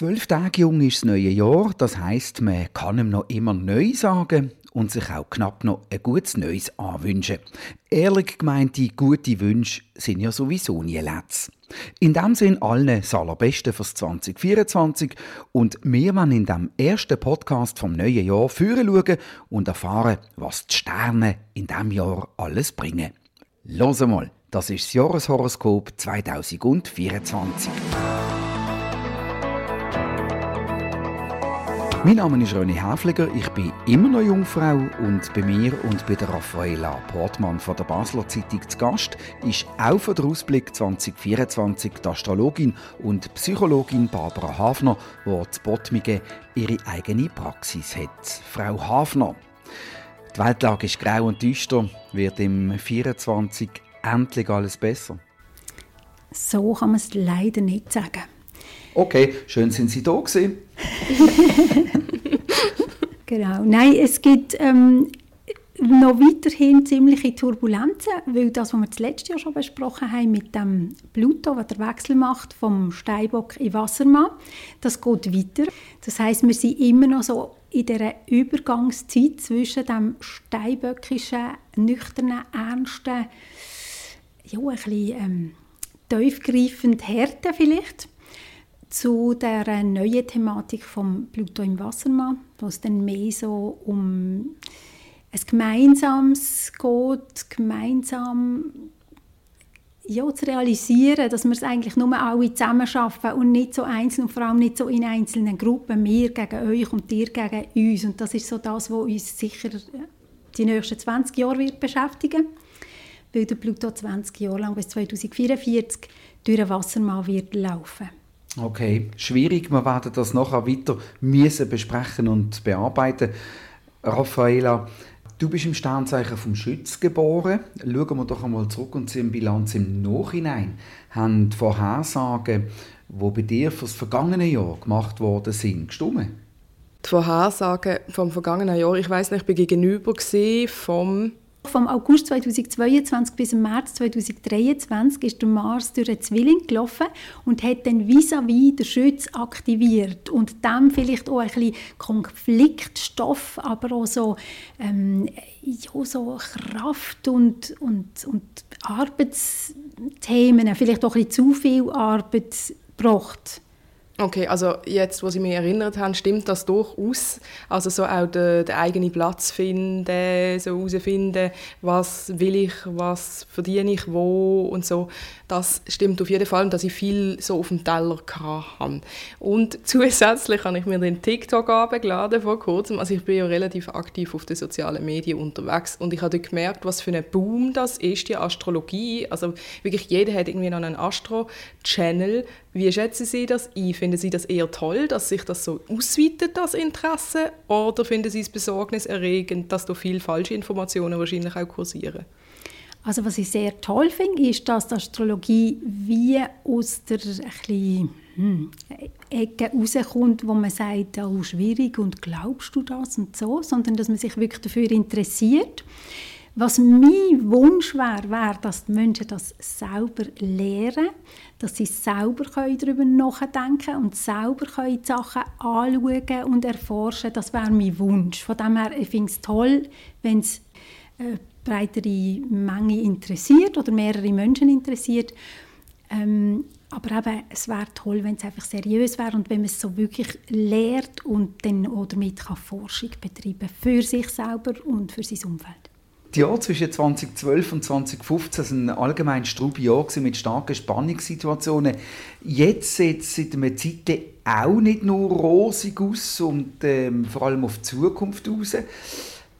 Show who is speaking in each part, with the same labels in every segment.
Speaker 1: Zwölf Tage jung ist das neue Jahr, das heißt, man kann ihm noch immer neu sagen und sich auch knapp noch ein gutes Neues anwünschen. Ehrlich gemeinte gute Wünsche sind ja sowieso nie letzt. In dem Sinn allen das Allerbeste fürs 2024 und wir wollen in dem ersten Podcast vom neuen Jahr führen schauen und erfahren, was die Sterne in diesem Jahr alles bringen. Los mal, das ist das Jahreshoroskop 2024. Mein Name ist René Häfliger, ich bin immer noch Jungfrau und bei mir und bei der Raffaella Portmann von der Basler Zeitung zu Gast ist auch für den Ausblick 2024 die Astrologin und Psychologin Barbara Hafner, die zu Bottmige ihre eigene Praxis hat. Frau Hafner, die Weltlage ist grau und düster, wird im 24 endlich alles besser?
Speaker 2: So kann man es leider nicht sagen.
Speaker 1: Okay, schön sind Sie da gewesen.
Speaker 2: genau. Nein, es gibt ähm, noch weiterhin ziemliche Turbulenzen, weil das, was wir das letzte Jahr schon besprochen haben mit dem Pluto, der den Wechsel macht vom Steinbock in Wassermann, das geht weiter. Das heißt, wir sind immer noch so in der Übergangszeit zwischen dem steinböckischen, nüchternen, ernsten, ja, ein bisschen ähm, tiefgreifend Härte vielleicht zu der neuen Thematik vom Pluto im Wassermann, wo es dann mehr so um ein Gemeinsames geht, gemeinsam ja, zu realisieren, dass wir es eigentlich nur alle zusammen schaffen und nicht so einzeln und vor allem nicht so in einzelnen Gruppen, wir gegen euch und ihr gegen uns. Und das ist so das, was uns sicher die nächsten 20 Jahre wird beschäftigen weil der Pluto 20 Jahre lang bis 2044 durch den Wassermann wird laufen
Speaker 1: Okay, schwierig. Wir werden das nachher weiter müssen besprechen und bearbeiten. Raffaela, du bist im Sternzeichen vom Schütz geboren. Schauen wir doch einmal zurück und sehen Bilanz im Nachhinein. Haben die Vorhersagen, die bei dir für das vergangene Jahr gemacht worden sind, gestimmt?
Speaker 3: Die Vorhersagen vom vergangenen Jahr, ich weiß nicht, ich war gegenüber vom
Speaker 2: vom August 2022 bis März 2023 ist der Mars durch den Zwilling gelaufen und hat dann vis-à-vis den Schütz aktiviert und dann vielleicht auch ein bisschen Konfliktstoff, aber auch so, ähm, ja, so Kraft und, und, und Arbeitsthemen, vielleicht auch ein bisschen zu viel Arbeit gebracht.
Speaker 3: Okay, also jetzt, wo Sie mich erinnert haben, stimmt das durchaus. Also so auch den, den eigenen Platz finden, so herausfinden, was will ich, was verdiene ich wo und so. Das stimmt auf jeden Fall, dass ich viel so auf dem Teller hatte. Und zusätzlich habe ich mir den TikTok abgeladen vor kurzem. Also ich bin ja relativ aktiv auf den sozialen Medien unterwegs und ich habe dort gemerkt, was für ein Boom das ist, die Astrologie. Also wirklich jeder hat irgendwie noch einen Astro-Channel. Wie schätzen Sie das ein? Finden Sie das eher toll, dass sich das so ausweitet, das Interesse? Oder finden Sie es besorgniserregend, dass da viele falsche Informationen wahrscheinlich auch kursieren?
Speaker 2: Also was ich sehr toll finde, ist, dass die Astrologie wie aus der bisschen, hm, Ecke rauskommt, wo man sagt, oh, schwierig und glaubst du das und so, sondern dass man sich wirklich dafür interessiert. Was mein Wunsch wäre, wäre, dass die Menschen das selber lernen, dass sie selber darüber nachdenken und selber die Sachen anschauen und erforschen. Das wäre mein Wunsch. Von dem her, ich finde es toll, wenn es äh, breitere Menge interessiert oder mehrere Menschen interessiert. Ähm, aber eben, es wäre toll, wenn es einfach seriös wäre und wenn man es so wirklich lehrt und dann auch damit kann Forschung betreiben für sich selber und für sein Umfeld.
Speaker 1: Die Jahre zwischen 2012 und 2015 waren allgemein strube Jahre mit starken Spannungssituationen. Jetzt sieht es seit einer Zeit auch nicht nur rosig aus und ähm, vor allem auf die Zukunft aus.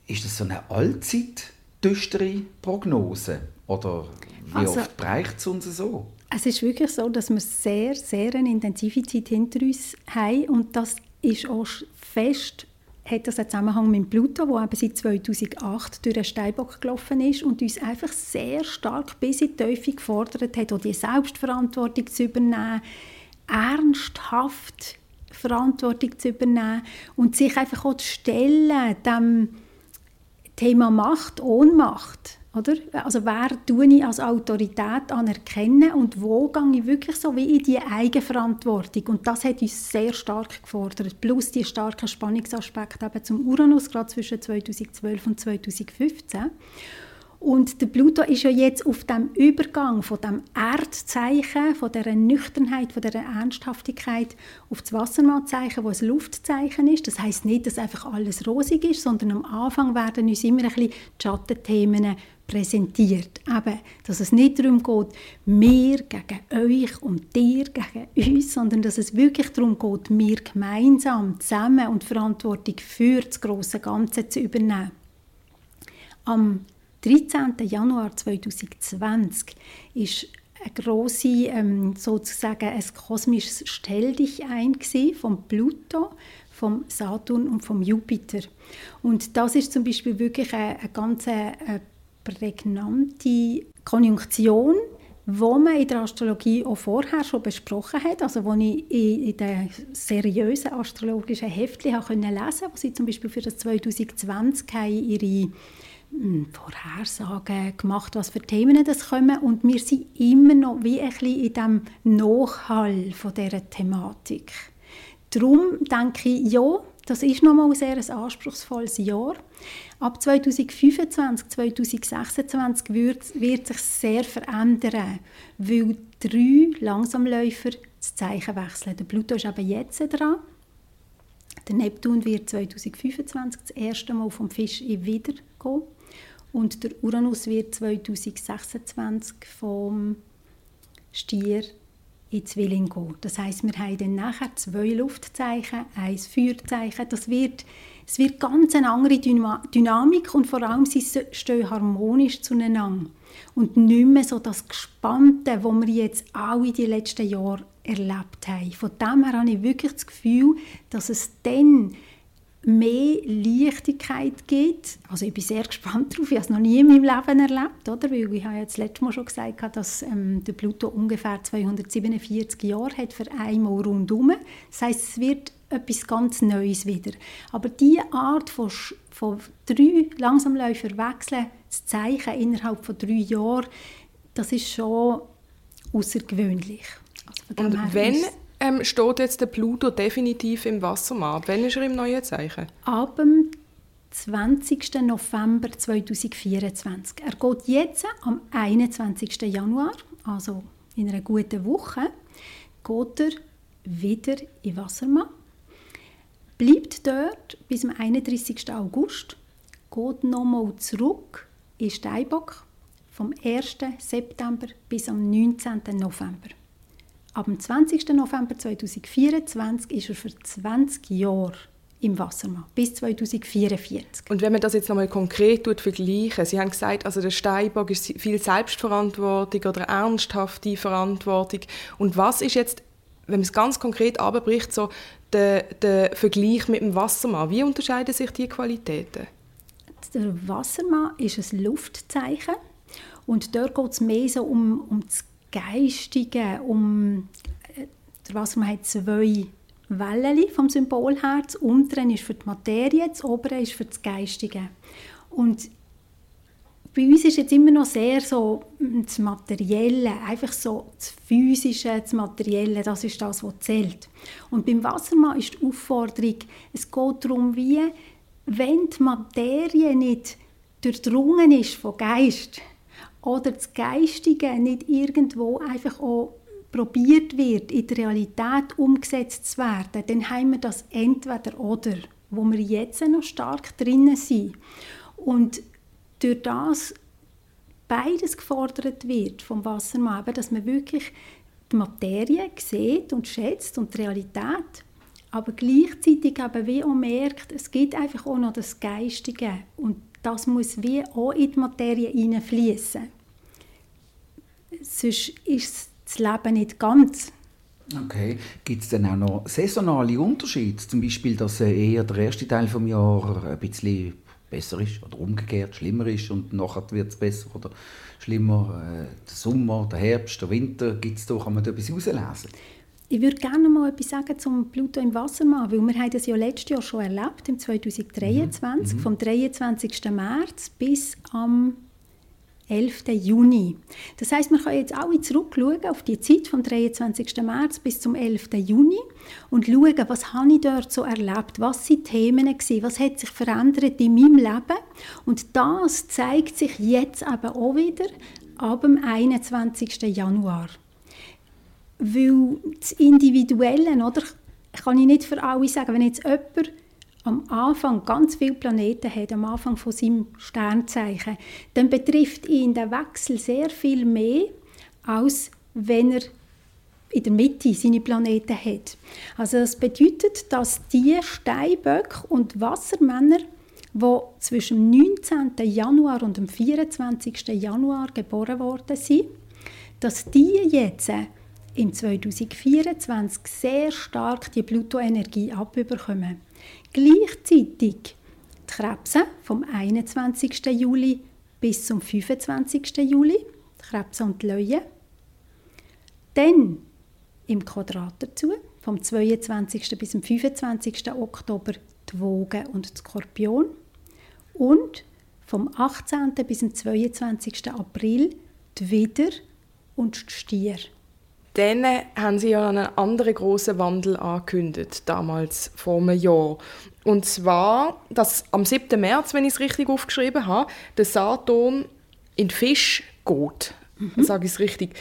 Speaker 1: Ist das so eine Allzeit? düstere Prognose? Oder wie also, oft bereicht es uns so?
Speaker 2: Es ist wirklich so, dass wir sehr, sehr eine intensive Zeit hinter uns haben und das ist auch fest hat das einen Zusammenhang mit Pluto, der eben seit 2008 durch den Steinbock gelaufen ist und uns einfach sehr stark bis in die Teufel gefordert hat, auch die Selbstverantwortung zu übernehmen, ernsthaft Verantwortung zu übernehmen und sich einfach auch zu stellen, dem Thema Macht, Ohnmacht. Oder? Also wer tue ich als Autorität anerkennen und wo gehe ich wirklich so wie in die Eigenverantwortung? Und das hat uns sehr stark gefordert. Plus die starken Spannungsaspekte eben zum Uranus, gerade zwischen 2012 und 2015. Und der Pluto ist ja jetzt auf dem Übergang von dem Erdzeichen, von der Nüchternheit, von der Ernsthaftigkeit auf das Wassermannzeichen, wo ein Luftzeichen ist. Das heißt nicht, dass einfach alles rosig ist, sondern am Anfang werden uns immer ein bisschen die Schattenthemen präsentiert. Eben, dass es nicht darum geht, wir gegen euch und dir gegen uns, sondern dass es wirklich darum geht, wir gemeinsam zusammen und Verantwortung für das große Ganze zu übernehmen. Am 13. Januar 2020 ist eine grosse, ähm, sozusagen ein kosmisches Stell dich ein vom Pluto, vom Saturn und vom Jupiter. Und das ist zum Beispiel wirklich eine, eine ganz eine äh, prägnante Konjunktion, wo man in der Astrologie auch vorher schon besprochen hat, also wo ich in, den seriösen astrologischen Heftchen lesen konnte, wo sie zum Beispiel für das 2020 ihre Vorhersagen gemacht, was für Themen das kommen und wir sind immer noch wie ein bisschen in dem Nachhall von dieser Thematik. Darum denke ich, ja, das ist nochmal ein sehr anspruchsvolles Jahr. Ab 2025, 2026 wird, wird sich sehr verändern, weil drei Langsamläufer das Zeichen wechseln. Der Pluto ist aber jetzt dran. Der Neptun wird 2025 das erste Mal vom Fisch in Wider gehen. Und der Uranus wird 2026 vom Stier in Zwilling gehen. Das heißt, wir haben dann nachher zwei Luftzeichen, ein Feuerzeichen. Das wird, es wird ganz eine andere Dynamik und vor allem sie stehen harmonisch zueinander. Und nicht mehr so das Gespannte, was wir jetzt alle die letzten Jahre erlebt haben. Von dem her habe ich wirklich das Gefühl, dass es dann mehr Leichtigkeit gibt. Also ich bin sehr gespannt darauf. Ich habe es noch nie in meinem Leben erlebt, oder? Weil ich habe ja das letzte Mal schon gesagt, dass ähm, der Pluto ungefähr 247 Jahre hat für einmal rundum. Das heißt, es wird etwas ganz Neues wieder. Aber diese Art von, von drei Langsamläufer wechseln, das Zeichen innerhalb von drei Jahren, das ist schon außergewöhnlich.
Speaker 3: Also Und wenn ähm, steht jetzt der Pluto definitiv im Wassermann? Wann ist er im neuen Zeichen?
Speaker 2: Ab dem 20. November 2024. Er geht jetzt am 21. Januar, also in einer guten Woche, geht er wieder in Wassermann, bleibt dort bis zum 31. August, geht nochmal zurück in Steinbock vom 1. September bis am 19. November. Ab dem 20. November 2024 ist er für 20 Jahre im Wassermann, bis 2044.
Speaker 3: Und wenn man das jetzt nochmal konkret vergleichen, Sie haben gesagt, also der Steinbock ist viel Selbstverantwortung oder ernsthafte Verantwortung. Und was ist jetzt, wenn man es ganz konkret abbricht, so der, der Vergleich mit dem Wassermann? Wie unterscheiden sich die Qualitäten?
Speaker 2: Der Wassermann ist ein Luftzeichen und dort geht es mehr so um, um das Geistige, um äh, was man hat zwei Wellen vom Symbol her. Das untere ist für die Materie, das obere ist für das Geistige. Und bei uns ist jetzt immer noch sehr so das Materielle, einfach so das Physische, das Materielle, das ist das, was zählt. Und beim Wassermann ist die Aufforderung, es geht darum, wie, wenn die Materie nicht durchdrungen ist vom Geist, oder das Geistige nicht irgendwo einfach auch probiert wird, in die Realität umgesetzt zu werden, dann haben wir das entweder oder, wo wir jetzt noch stark drinnen sind. Und durch das beides gefordert wird vom Wassermann, dass man wirklich die Materie sieht und schätzt und die Realität, aber gleichzeitig eben wie auch merkt, es gibt einfach auch noch das Geistige und das muss wie auch in die Materie hineinfließen. Sonst ist das Leben nicht ganz.
Speaker 1: Okay. Gibt es dann auch noch saisonale Unterschiede? Zum Beispiel, dass eher der erste Teil des Jahres ein bisschen besser ist oder umgekehrt schlimmer ist und nachher wird es besser oder schlimmer. Äh, der Sommer, der Herbst, der Winter, gibt's da, kann man da etwas herauslesen?
Speaker 2: Ich würde gerne mal etwas sagen zum Pluto im Wassermann, weil wir haben das ja letztes Jahr schon erlebt, im 2023, mhm. vom 23. März bis am 11. Juni. Das heißt, man kann jetzt alle zurückschauen auf die Zeit vom 23. März bis zum 11. Juni und schauen, was habe ich dort so erlebt, was sind Themen gewesen, was hat sich verändert in meinem Leben und das zeigt sich jetzt eben auch wieder ab dem 21. Januar. Weil das Individuelle, oder, kann ich nicht für alle sagen, wenn jetzt jemand am Anfang ganz viele Planeten hat, am Anfang von seinem Sternzeichen, dann betrifft ihn der Wechsel sehr viel mehr, als wenn er in der Mitte seine Planeten hat. Also das bedeutet, dass die Steinböcke und Wassermänner, die zwischen dem 19. Januar und dem 24. Januar geboren worden sind, dass die jetzt im 2024 sehr stark die Pluto-Energie abbekommen. Gleichzeitig die Krebse vom 21. Juli bis zum 25. Juli, die Krebse und die Löwen. Dann im Quadrat dazu, vom 22. bis zum 25. Oktober die Wogen und die Skorpion. Und vom 18. bis zum 22. April die Widder und die Stier.
Speaker 3: Dann haben sie ja einen anderen großen Wandel angekündigt, damals vor einem Jahr. Und zwar, dass am 7. März, wenn ich es richtig aufgeschrieben habe, der Saturn in den Fisch geht. Mhm. Sage ich es richtig.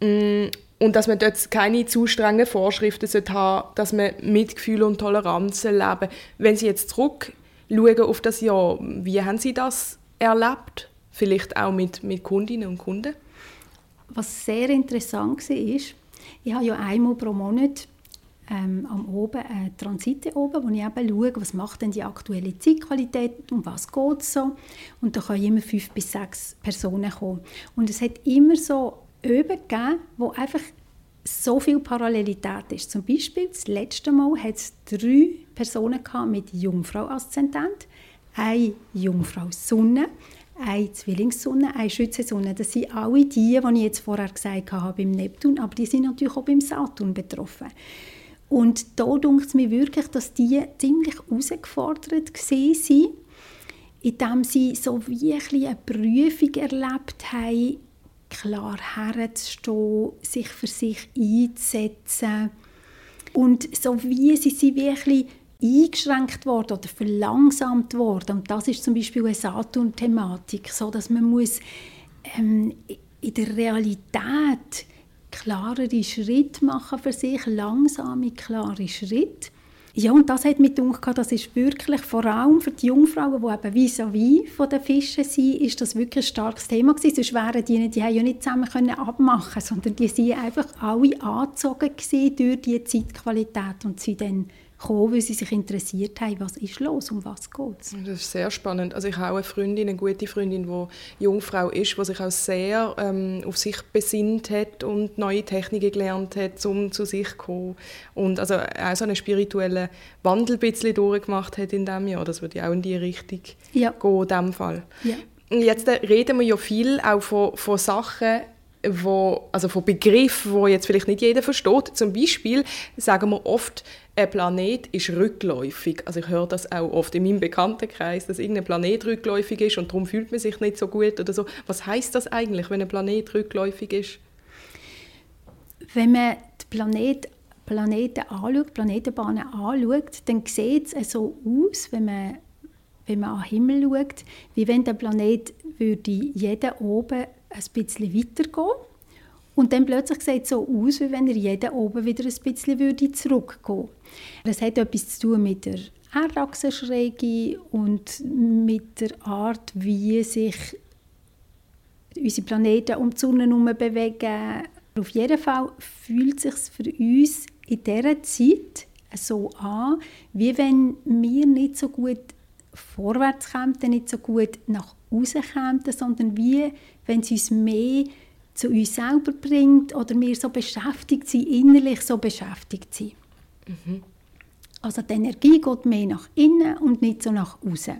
Speaker 3: Mm, und dass man dort keine zu strengen Vorschriften haben sollte, dass man Mitgefühl und Toleranz leben Wenn Sie jetzt zurückschauen auf das Jahr, wie haben Sie das erlebt? Vielleicht auch mit, mit Kundinnen und Kunden?
Speaker 2: Was sehr interessant war, ist, ich habe ja einmal pro Monat ähm, am Oben eine Transite oben, wo ich eben schaue, was macht denn die aktuelle Zeitqualität, um was geht es so. Und da können immer fünf bis sechs Personen kommen. Und es hat immer so Öben gegeben, wo einfach so viel Parallelität ist. Zum Beispiel, das letzte Mal hat es drei Personen mit Jungfrau-Aszendent, eine Jungfrau Sonne, eine Zwillingssonne, eine Schützesonne. Das sind alle die, die ich jetzt vorher gesagt habe beim Neptun, aber die sind natürlich auch beim Saturn betroffen. Und da denkt es mir wirklich, dass die ziemlich herausgefordert waren, indem sie so wie eine Prüfung erlebt haben, klar herzustehen, sich für sich einzusetzen. Und so wie sie sie wirklich eingeschränkt worden oder verlangsamt worden. Und das ist zum Beispiel eine Saturn-Thematik, so dass man muss ähm, in der Realität klarere Schritte machen für sich, langsame, klare Schritte. Ja, und das hat mir gedacht, das ist wirklich vor allem für die Jungfrauen, die eben vis-à-vis -vis von den Fischen sind, ist das wirklich ein starkes Thema gewesen. Sonst wären die, die haben ja nicht zusammen können abmachen sondern die sind einfach alle angezogen durch die Zeitqualität und sie dann gekommen, weil sie sich interessiert haben, was ist los, um was geht es.
Speaker 3: Das ist sehr spannend. Also ich habe auch eine Freundin, eine gute Freundin, die Jungfrau ist, die sich auch sehr ähm, auf sich besinnt hat und neue Techniken gelernt hat, um zu sich zu kommen. Und also auch so einen spirituellen Wandel ein bisschen durchgemacht hat in diesem Jahr. Das würde auch in die Richtung ja. gehen, in diesem Fall. Ja. Jetzt reden wir ja viel auch von, von Sachen, wo, also von Begriffen, die jetzt vielleicht nicht jeder versteht. Zum Beispiel sagen wir oft, ein Planet ist rückläufig. Also ich höre das auch oft in meinem Bekanntenkreis, dass irgendein Planet rückläufig ist und darum fühlt man sich nicht so gut oder so. Was heißt das eigentlich, wenn ein Planet rückläufig ist?
Speaker 2: Wenn man die Planet, Planeten anschaut, Planetenbahnen anschaut, dann sieht es so aus, wenn man, wenn man an Himmel schaut, wie wenn der Planet würde jeder oben ein bisschen weitergehen und dann plötzlich sieht es so aus, wie wenn er jeden oben wieder ein bisschen würde zurückgehen Das hat etwas zu tun mit der Erdachsenschräge und mit der Art, wie sich unsere Planeten um die Sonne herum bewegen. Auf jeden Fall fühlt es sich für uns in dieser Zeit so an, wie wenn wir nicht so gut vorwärts kommen, nicht so gut nach außen kommen, sondern wie wenn es uns mehr zu uns selber bringt oder wir so beschäftigt sind, innerlich so beschäftigt sind. Mhm. Also die Energie geht mehr nach innen und nicht so nach außen.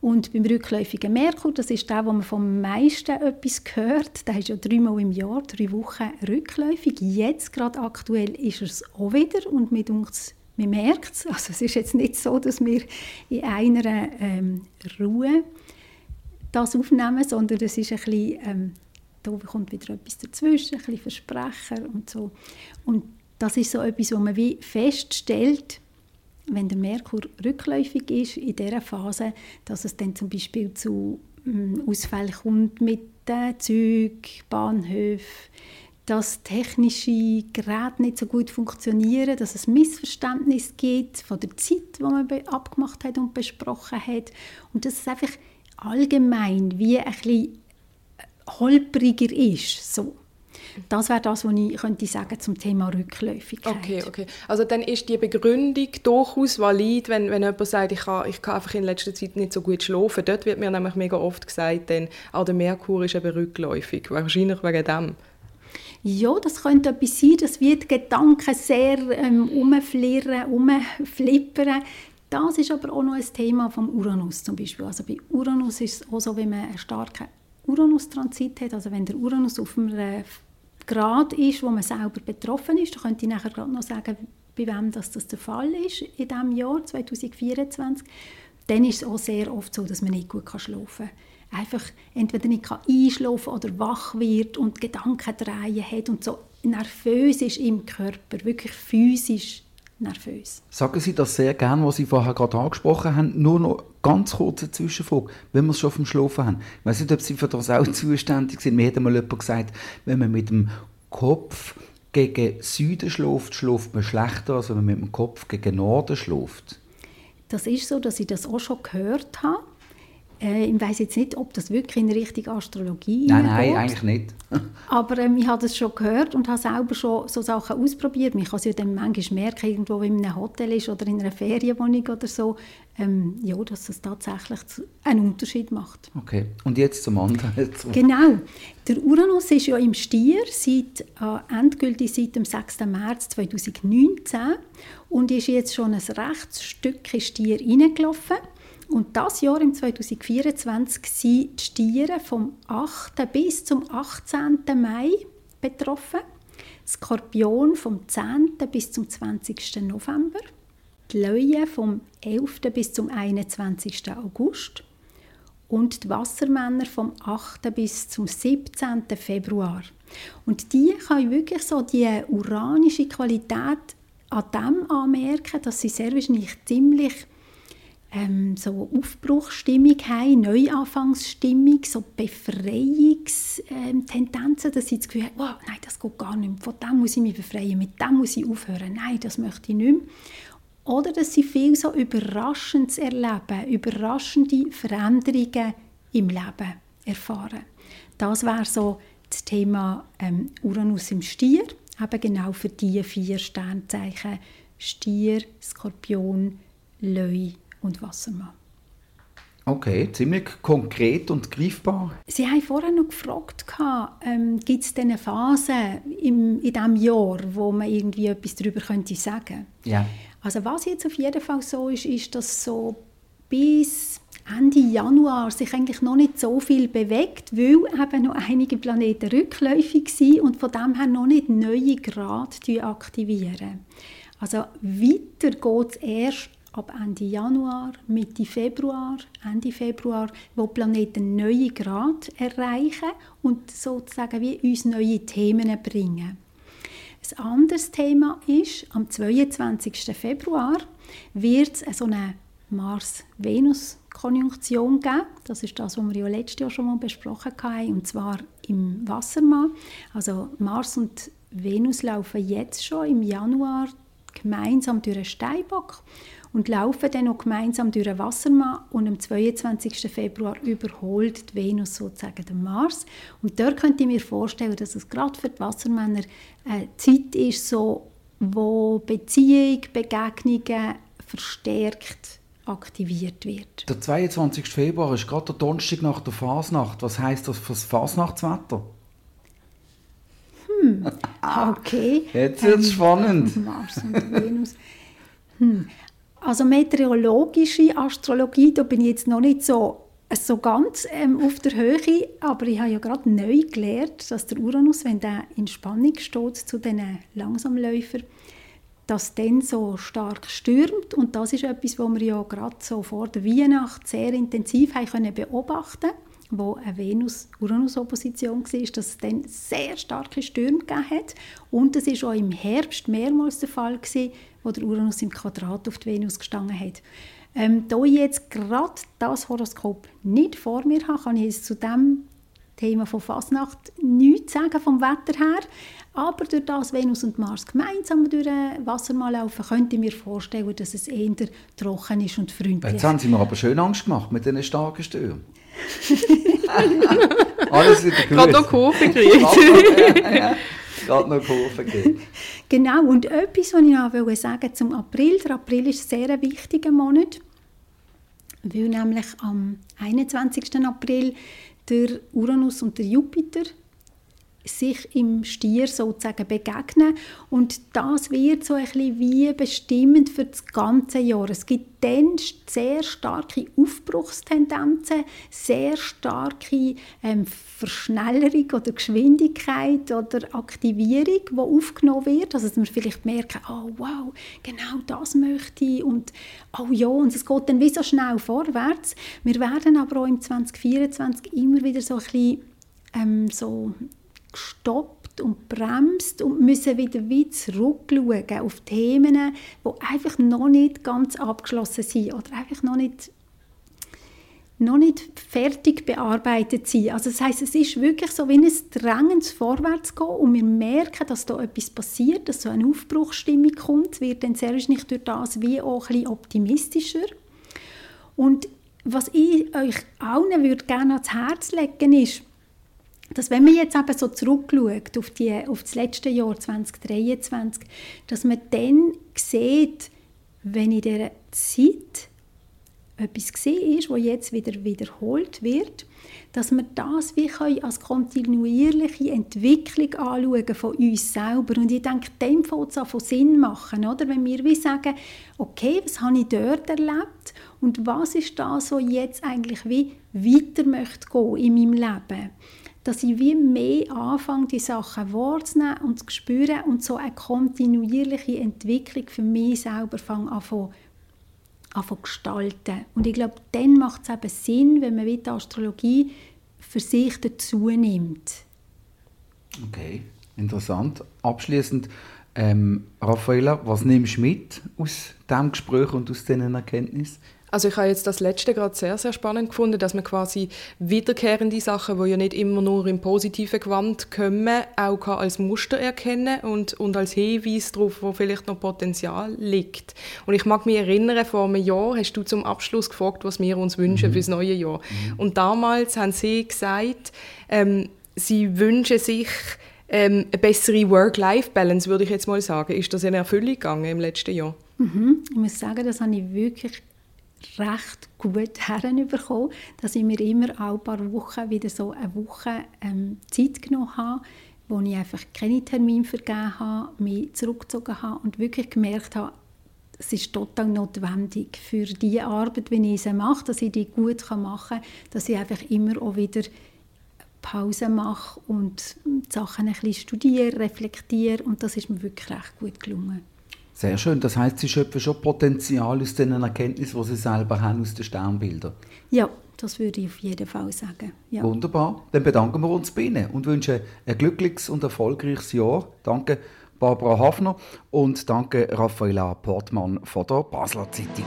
Speaker 2: Und beim rückläufigen Merkur, das ist der, wo man vom meisten etwas hört, der ist ja dreimal im Jahr, drei Wochen rückläufig. Jetzt gerade aktuell ist es auch wieder und mit uns man merkt es. Also es ist jetzt nicht so, dass wir in einer ähm, Ruhe das aufnehmen, sondern es ist ein bisschen, ähm, da kommt wieder etwas dazwischen, ein bisschen Versprecher und so. Und das ist so etwas, wo man wie feststellt, wenn der Merkur rückläufig ist in dieser Phase, dass es dann zum Beispiel zu ähm, Ausfällen kommt mit den Zügen, Bahnhöfen, dass technische Geräte nicht so gut funktionieren, dass es Missverständnis gibt von der Zeit, die man abgemacht hat und besprochen hat und dass es einfach allgemein wie ein bisschen holpriger ist. So. Das wäre das, was ich könnte sagen zum Thema Rückläufigkeit.
Speaker 3: Okay, okay. Also dann ist die Begründung durchaus valid, wenn, wenn jemand sagt, ich kann, ich kann einfach in letzter Zeit nicht so gut schlafen. Dort wird mir nämlich mega oft gesagt, denn, ah, der Merkur ist eben rückläufig. Wahrscheinlich wegen dem.
Speaker 2: Ja, das könnte etwas sein, dass wir die Gedanken sehr ähm, umflirren, umflippern. Das ist aber auch noch ein Thema vom Uranus zum Beispiel. Also bei Uranus ist es auch so, wenn man einen starken Uranus-Transit hat, also wenn der Uranus auf einem Grad ist, wo man selber betroffen ist, da könnte ich nachher gerade noch sagen, bei wem das, das der Fall ist in diesem Jahr 2024, dann ist es auch sehr oft so, dass man nicht gut schlafen kann. Einfach entweder nicht einschlafen oder wach wird und Gedanken drehen hat und so nervös ist im Körper, wirklich physisch nervös.
Speaker 1: Sagen Sie das sehr gerne, was Sie vorher gerade angesprochen haben. Nur noch ganz kurze Zwischenfrage, wenn wir es schon vom Schlafen haben. Ich weiß nicht, ob Sie für das auch zuständig sind. Mir hat einmal jemand gesagt, wenn man mit dem Kopf gegen Süden schläft, schläft man schlechter, als wenn man mit dem Kopf gegen Norden schläft.
Speaker 2: Das ist so, dass ich das auch schon gehört habe. Äh, ich weiß jetzt nicht, ob das wirklich in Richtung Astrologie
Speaker 1: Nein, nein, geht. eigentlich nicht.
Speaker 2: Aber ähm, ich habe das schon gehört und habe selber schon so Sachen ausprobiert. Man kann es ja dann manchmal merken, irgendwo in einem Hotel ist oder in einer Ferienwohnung oder so, ähm, ja, dass es tatsächlich einen Unterschied macht.
Speaker 1: Okay, und jetzt zum anderen.
Speaker 2: genau. Der Uranus ist ja im Stier seit, äh, endgültig seit dem 6. März 2019 und ist jetzt schon ein rechtes Stück in Stier reingelaufen. Und das Jahr, im 2024, sind die Stiere vom 8. bis zum 18. Mai betroffen. Skorpion vom 10. bis zum 20. November. Die Löwe vom 11. bis zum 21. August. Und die Wassermänner vom 8. bis zum 17. Februar. Und die kann wirklich so die uranische Qualität an dem anmerken, dass sie sehr wahrscheinlich ziemlich ähm, so Aufbruchsstimmung haben, Neuanfangsstimmung, so Befreiungstendenzen, dass sie das Gefühl haben, oh, nein, das geht gar nicht mehr, von dem muss ich mich befreien, mit dem muss ich aufhören, nein, das möchte ich nicht mehr. Oder dass sie viel so Überraschendes erleben, überraschende Veränderungen im Leben erfahren. Das wäre so das Thema ähm, Uranus im Stier, eben genau für die vier Sternzeichen. Stier, Skorpion, Löwe und Wassermann.
Speaker 1: Okay, ziemlich konkret und greifbar.
Speaker 2: Sie haben vorher noch gefragt, ähm, gibt es eine Phase im, in diesem Jahr, wo man irgendwie etwas darüber könnte sagen
Speaker 1: Ja.
Speaker 2: Also was jetzt auf jeden Fall so ist, ist, dass so bis Ende Januar sich eigentlich noch nicht so viel bewegt, weil eben noch einige Planeten rückläufig sind und von dem her noch nicht neue Grade aktivieren. Also weiter geht es erst ab Ende Januar, Mitte Februar, Ende Februar, wo Planeten neue Grad erreichen und sozusagen wie uns neue Themen bringen. Ein anderes Thema ist, am 22. Februar wird es eine Mars-Venus-Konjunktion geben. Das ist das, was wir ja letztes Jahr schon mal besprochen haben, und zwar im Wassermann. Also Mars und Venus laufen jetzt schon im Januar gemeinsam durch den Steinbock und laufen dann auch gemeinsam durch den Wassermann und am 22. Februar überholt die Venus sozusagen den Mars. Und dort könnte ich mir vorstellen, dass es gerade für die Wassermänner eine Zeit ist, so, wo Beziehung, Begegnungen verstärkt aktiviert wird.
Speaker 1: Der 22. Februar ist gerade der Donnerstag nach der Fasnacht. Was heißt das für das Fasnachtswetter?
Speaker 2: Hm, okay.
Speaker 1: Jetzt wird es ähm, spannend.
Speaker 2: Mars und Venus. Hm. Also meteorologische Astrologie, da bin ich jetzt noch nicht so, so ganz ähm, auf der Höhe, aber ich habe ja gerade neu gelernt, dass der Uranus, wenn der in Spannung steht zu den Langsamläufern, dass dann so stark stürmt. Und das ist etwas, was wir ja gerade so vor der Weihnacht sehr intensiv haben können beobachten wo eine Venus-Uranus-Opposition war, dass es dann sehr starke Stürme gegeben hat. Und es war auch im Herbst mehrmals der Fall, gewesen, wo der Uranus im Quadrat auf die Venus gestanden hat. Ähm, da ich jetzt gerade das Horoskop nicht vor mir habe, kann ich jetzt zu dem Thema von Fasnacht nichts sagen vom Wetter her. Aber durch das Venus und Mars gemeinsam durch Wasser mal laufen, könnte ich mir vorstellen, dass es eher trocken ist und freundlich.
Speaker 1: Jetzt haben Sie mir aber schön Angst gemacht mit diesen starken Stürmen. Alles wieder gut.
Speaker 3: Gerade noch Kurve gekriegt.
Speaker 1: Gerade noch Kurve gegeben.
Speaker 2: Genau, und etwas, was ich noch sagen zum April. Der April ist ein sehr wichtiger Monat, weil nämlich am 21. April der Uranus und der Jupiter sich im Stier sozusagen begegnen und das wird so ein bisschen wie bestimmend für das ganze Jahr. Es gibt dann sehr starke Aufbruchstendenzen, sehr starke ähm, Verschnellerung oder Geschwindigkeit oder Aktivierung, die aufgenommen wird, also dass wir vielleicht merken, oh wow, genau das möchte ich und oh ja, und es geht dann wie so schnell vorwärts. Wir werden aber auch im 2024 immer wieder so ein bisschen ähm, so gestoppt und bremst und müssen wieder weit zurückschauen auf Themen, die einfach noch nicht ganz abgeschlossen sind oder einfach noch nicht noch nicht fertig bearbeitet sind. Also das heißt, es ist wirklich so wie ein drängendes Vorwärtsgehen und wir merken, dass da etwas passiert, dass so eine Aufbruchsstimmung kommt, wird dann sehr nicht durch das wie auch ein optimistischer. Und was ich euch allen würde gerne ans Herz legen ist, dass wenn man jetzt eben so zurückschaut auf, die, auf das letzte Jahr 2023, dass man dann sieht, wenn in dieser Zeit etwas gesehen ist, was jetzt wieder wiederholt wird, dass wir das wie als kontinuierliche Entwicklung anschauen von uns selber. Und ich denke, dem fängt es von Sinn machen, oder? wenn wir wie sagen, okay, was habe ich dort erlebt und was ist das, was jetzt eigentlich wie weiter möchte gehen in meinem Leben dass ich wie mehr anfange, die Sachen wahrzunehmen und zu spüren und so eine kontinuierliche Entwicklung für mich selber fange an zu gestalten. Und ich glaube, dann macht es eben Sinn, wenn man die Astrologie für sich dazu nimmt.
Speaker 1: Okay, interessant. Abschließend, ähm, Raffaella, was nimmst du mit aus diesem Gespräch und aus diesen Erkenntnissen?
Speaker 3: Also ich habe jetzt das letzte gerade sehr, sehr spannend gefunden, dass man quasi wiederkehrende Sachen, die ja nicht immer nur im positiven Gewand kommen, auch als Muster erkennen und, und als Hinweis darauf, wo vielleicht noch Potenzial liegt. Und ich mag mich erinnern, vor einem Jahr hast du zum Abschluss gefragt, was wir uns wünschen mhm. für das neue Jahr. Mhm. Und damals haben sie gesagt, ähm, sie wünschen sich ähm, eine bessere Work-Life-Balance, würde ich jetzt mal sagen. Ist das in Erfüllung gegangen im letzten Jahr?
Speaker 2: Mhm. Ich muss sagen, das habe ich wirklich recht gut herbekommen, dass ich mir immer alle paar Wochen wieder so eine Woche ähm, Zeit genommen habe, wo ich einfach keine Termine vergeben habe, mich zurückgezogen habe und wirklich gemerkt habe, es ist total notwendig für die Arbeit, wie ich sie mache, dass ich die gut machen kann, dass ich einfach immer auch wieder Pause mache und die Sachen ein bisschen studiere, reflektiere und das ist mir wirklich recht gut gelungen.
Speaker 1: Sehr schön. Das heißt, Sie schöpfen schon Potenzial aus den Erkenntnissen, die Sie selber haben aus den Sternbildern.
Speaker 2: Ja, das würde ich auf jeden Fall sagen. Ja.
Speaker 1: Wunderbar. Dann bedanken wir uns bei Ihnen und wünschen ein glückliches und erfolgreiches Jahr. Danke Barbara Hafner und danke Raffaella Portmann von der Basler Zeitung.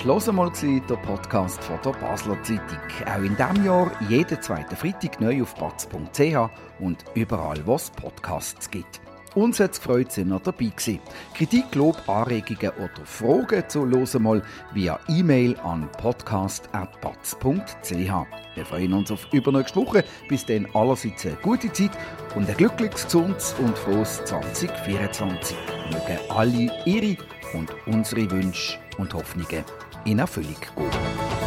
Speaker 1: War «Los mal», der Podcast von der Basler Zeitung. Auch in diesem Jahr jeden zweiten Freitag neu auf batz.ch und überall, wo es Podcasts gibt. Uns hat es gefreut, sind ihr dabei gewesen. Kritik, Lob, Anregungen oder Fragen zu «Los mal» via E-Mail an podcast.batz.ch. Wir freuen uns auf übernächste Woche. Bis dann allerseits eine gute Zeit und ein glückliches, gesundes und frohes 2024. Mögen alle ihre und unsere Wünsche und Hoffnungen in Erfüllung gehen.